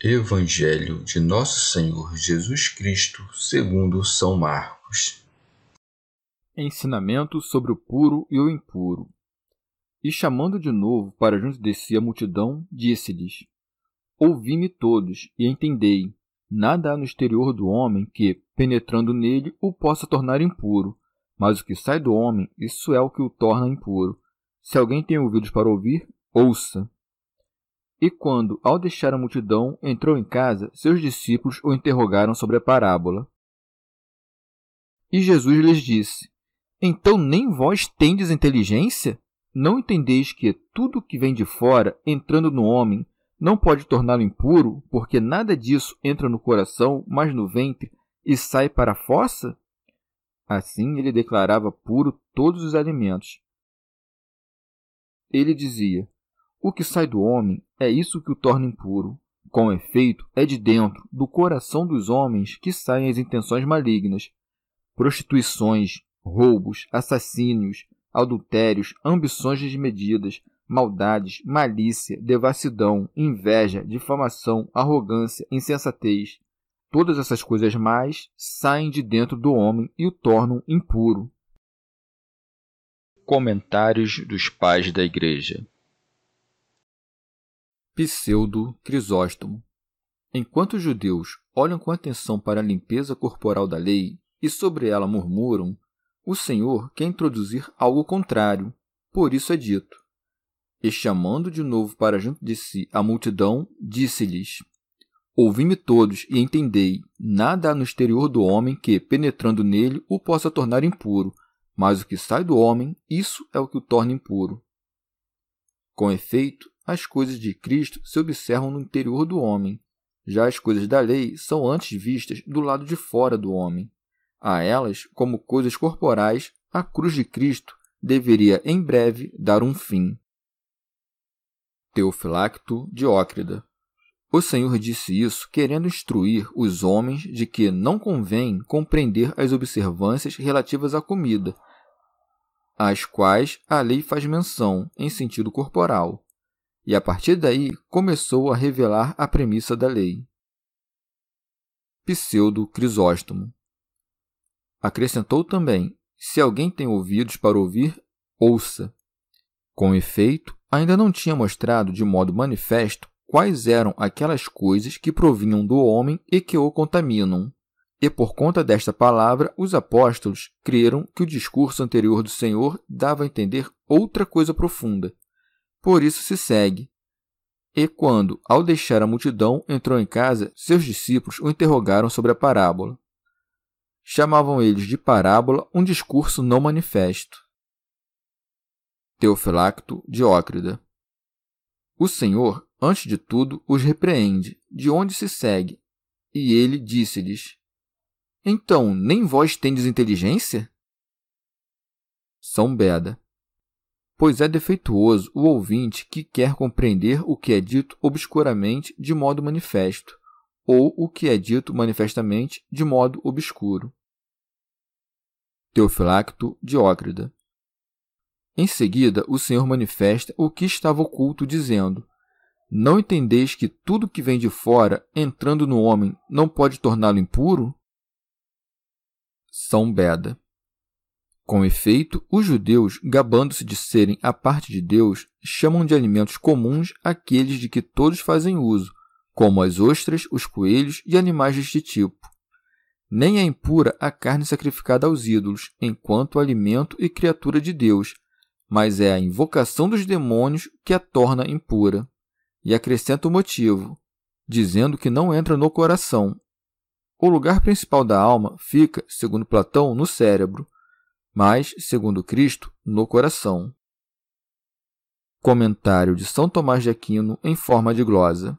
Evangelho de Nosso Senhor Jesus Cristo, segundo São Marcos. Ensinamento sobre o puro e o impuro. E chamando de novo para junto de si a multidão, disse-lhes: Ouvi-me todos e entendei: nada há no exterior do homem que, penetrando nele, o possa tornar impuro, mas o que sai do homem, isso é o que o torna impuro. Se alguém tem ouvidos para ouvir, ouça. E quando, ao deixar a multidão, entrou em casa, seus discípulos o interrogaram sobre a parábola. E Jesus lhes disse: Então nem vós tendes inteligência? Não entendeis que tudo que vem de fora, entrando no homem, não pode torná-lo impuro, porque nada disso entra no coração, mas no ventre, e sai para a fossa? Assim ele declarava puro todos os alimentos. Ele dizia: o que sai do homem é isso que o torna impuro. Com efeito, é de dentro, do coração dos homens, que saem as intenções malignas, prostituições, roubos, assassínios, adultérios, ambições desmedidas, maldades, malícia, devassidão, inveja, difamação, arrogância, insensatez. Todas essas coisas mais saem de dentro do homem e o tornam impuro. Comentários dos Pais da Igreja Pseudo Crisóstomo. Enquanto os judeus olham com atenção para a limpeza corporal da lei e sobre ela murmuram, o Senhor quer introduzir algo contrário, por isso é dito. E chamando de novo para junto de si a multidão, disse-lhes: Ouvi-me todos e entendei: nada há no exterior do homem que, penetrando nele, o possa tornar impuro, mas o que sai do homem, isso é o que o torna impuro. Com efeito, as coisas de Cristo se observam no interior do homem. Já as coisas da lei são antes vistas do lado de fora do homem. A elas, como coisas corporais, a cruz de Cristo deveria em breve dar um fim. Teofilacto Diócrida O Senhor disse isso querendo instruir os homens de que não convém compreender as observâncias relativas à comida, às quais a lei faz menção em sentido corporal, e a partir daí começou a revelar a premissa da lei. Pseudo Crisóstomo acrescentou também: se alguém tem ouvidos para ouvir, ouça. Com efeito, ainda não tinha mostrado de modo manifesto quais eram aquelas coisas que provinham do homem e que o contaminam. E por conta desta palavra, os apóstolos creram que o discurso anterior do Senhor dava a entender outra coisa profunda, por isso se segue. E quando, ao deixar a multidão, entrou em casa, seus discípulos o interrogaram sobre a parábola. Chamavam eles de parábola um discurso não manifesto. Teofilacto Diócrida O Senhor, antes de tudo, os repreende, de onde se segue, e ele disse-lhes: Então, nem vós tendes inteligência? São Beda pois é defeituoso o ouvinte que quer compreender o que é dito obscuramente de modo manifesto, ou o que é dito manifestamente de modo obscuro. Teofilacto Diócrida Em seguida, o Senhor manifesta o que estava oculto, dizendo: Não entendeis que tudo que vem de fora, entrando no homem, não pode torná-lo impuro? São Beda com efeito, os judeus, gabando-se de serem a parte de Deus, chamam de alimentos comuns aqueles de que todos fazem uso, como as ostras, os coelhos e animais deste tipo. Nem é impura a carne sacrificada aos ídolos, enquanto alimento e criatura de Deus, mas é a invocação dos demônios que a torna impura. E acrescenta o motivo, dizendo que não entra no coração. O lugar principal da alma fica, segundo Platão, no cérebro, mas, segundo Cristo, no coração. Comentário de São Tomás de Aquino em forma de glosa.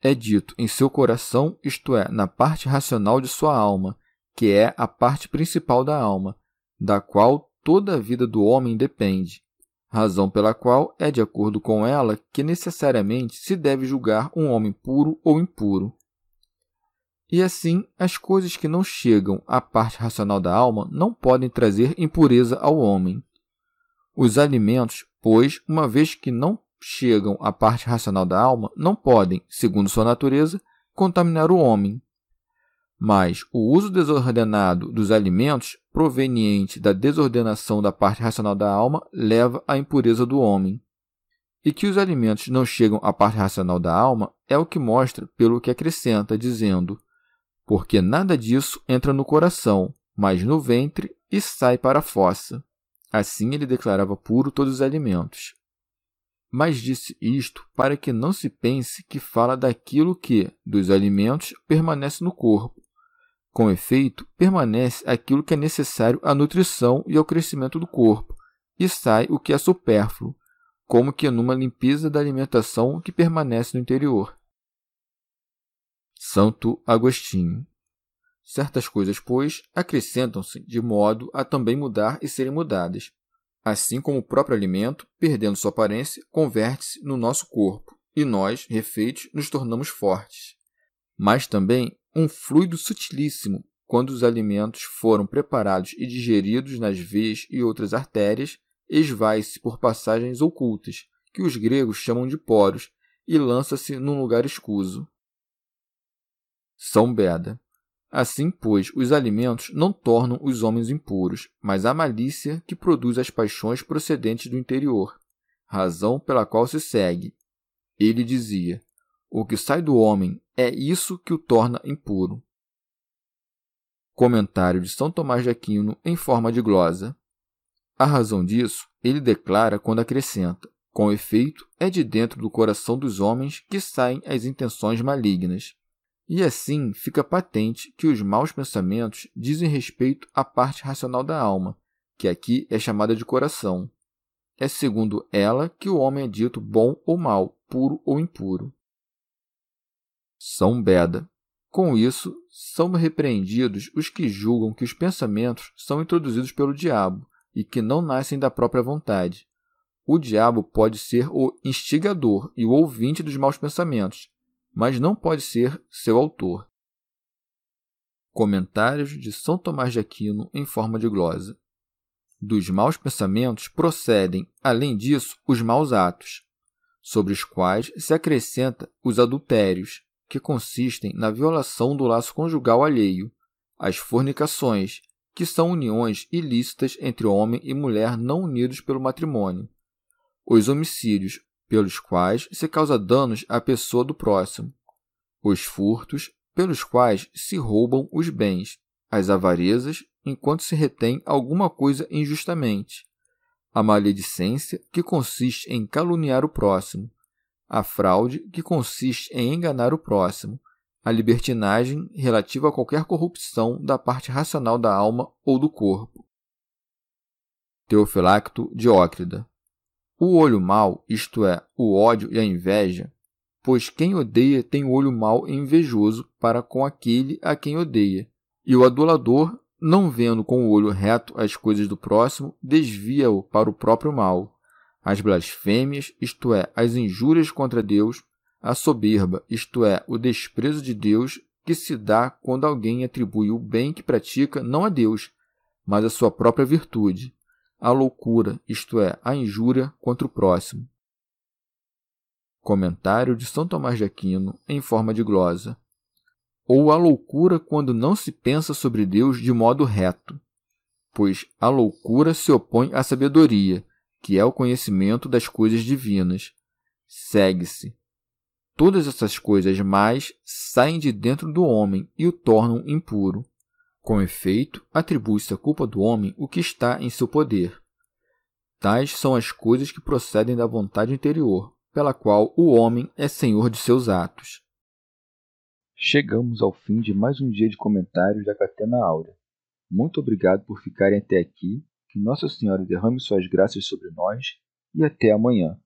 É dito em seu coração, isto é, na parte racional de sua alma, que é a parte principal da alma, da qual toda a vida do homem depende, razão pela qual é de acordo com ela que necessariamente se deve julgar um homem puro ou impuro. E assim, as coisas que não chegam à parte racional da alma não podem trazer impureza ao homem. Os alimentos, pois, uma vez que não chegam à parte racional da alma, não podem, segundo sua natureza, contaminar o homem. Mas o uso desordenado dos alimentos, proveniente da desordenação da parte racional da alma, leva à impureza do homem. E que os alimentos não chegam à parte racional da alma é o que mostra pelo que acrescenta, dizendo: porque nada disso entra no coração, mas no ventre e sai para a fossa. Assim ele declarava puro todos os alimentos. Mas disse isto para que não se pense que fala daquilo que, dos alimentos, permanece no corpo. Com efeito, permanece aquilo que é necessário à nutrição e ao crescimento do corpo, e sai o que é supérfluo, como que numa limpeza da alimentação que permanece no interior. Santo Agostinho. Certas coisas, pois, acrescentam-se de modo a também mudar e serem mudadas. Assim como o próprio alimento, perdendo sua aparência, converte-se no nosso corpo, e nós, refeitos, nos tornamos fortes. Mas também um fluido sutilíssimo, quando os alimentos foram preparados e digeridos nas veias e outras artérias, esvai-se por passagens ocultas, que os gregos chamam de poros, e lança-se num lugar escuso. São Beda. Assim, pois, os alimentos não tornam os homens impuros, mas a malícia que produz as paixões procedentes do interior, razão pela qual se segue. Ele dizia: O que sai do homem é isso que o torna impuro. Comentário de São Tomás de Aquino em forma de glosa. A razão disso ele declara quando acrescenta: Com efeito, é de dentro do coração dos homens que saem as intenções malignas. E assim fica patente que os maus pensamentos dizem respeito à parte racional da alma, que aqui é chamada de coração. É segundo ela que o homem é dito bom ou mau, puro ou impuro. São Beda. Com isso, são repreendidos os que julgam que os pensamentos são introduzidos pelo diabo e que não nascem da própria vontade. O diabo pode ser o instigador e o ouvinte dos maus pensamentos, mas não pode ser seu autor. Comentários de São Tomás de Aquino em forma de glosa. Dos maus pensamentos procedem, além disso, os maus atos, sobre os quais se acrescenta os adultérios, que consistem na violação do laço conjugal alheio, as fornicações, que são uniões ilícitas entre homem e mulher não unidos pelo matrimônio, os homicídios, pelos quais se causa danos à pessoa do próximo, os furtos, pelos quais se roubam os bens, as avarezas, enquanto se retém alguma coisa injustamente, a maledicência, que consiste em caluniar o próximo, a fraude, que consiste em enganar o próximo, a libertinagem relativa a qualquer corrupção da parte racional da alma ou do corpo. Teofilacto Diócrida o olho mau, isto é, o ódio e a inveja, pois quem odeia tem o olho mau e invejoso para com aquele a quem odeia. E o adulador, não vendo com o olho reto as coisas do próximo, desvia-o para o próprio mal. As blasfêmias, isto é, as injúrias contra Deus, a soberba, isto é, o desprezo de Deus, que se dá quando alguém atribui o bem que pratica não a Deus, mas a sua própria virtude a loucura, isto é, a injúria contra o próximo. Comentário de São Tomás de Aquino em forma de glosa. Ou a loucura quando não se pensa sobre Deus de modo reto, pois a loucura se opõe à sabedoria, que é o conhecimento das coisas divinas. Segue-se. Todas essas coisas mais saem de dentro do homem e o tornam impuro. Com efeito, atribui-se à culpa do homem o que está em seu poder. Tais são as coisas que procedem da vontade interior, pela qual o homem é senhor de seus atos. Chegamos ao fim de mais um dia de comentários da Catena Áurea. Muito obrigado por ficarem até aqui, que Nossa Senhora derrame suas graças sobre nós e até amanhã.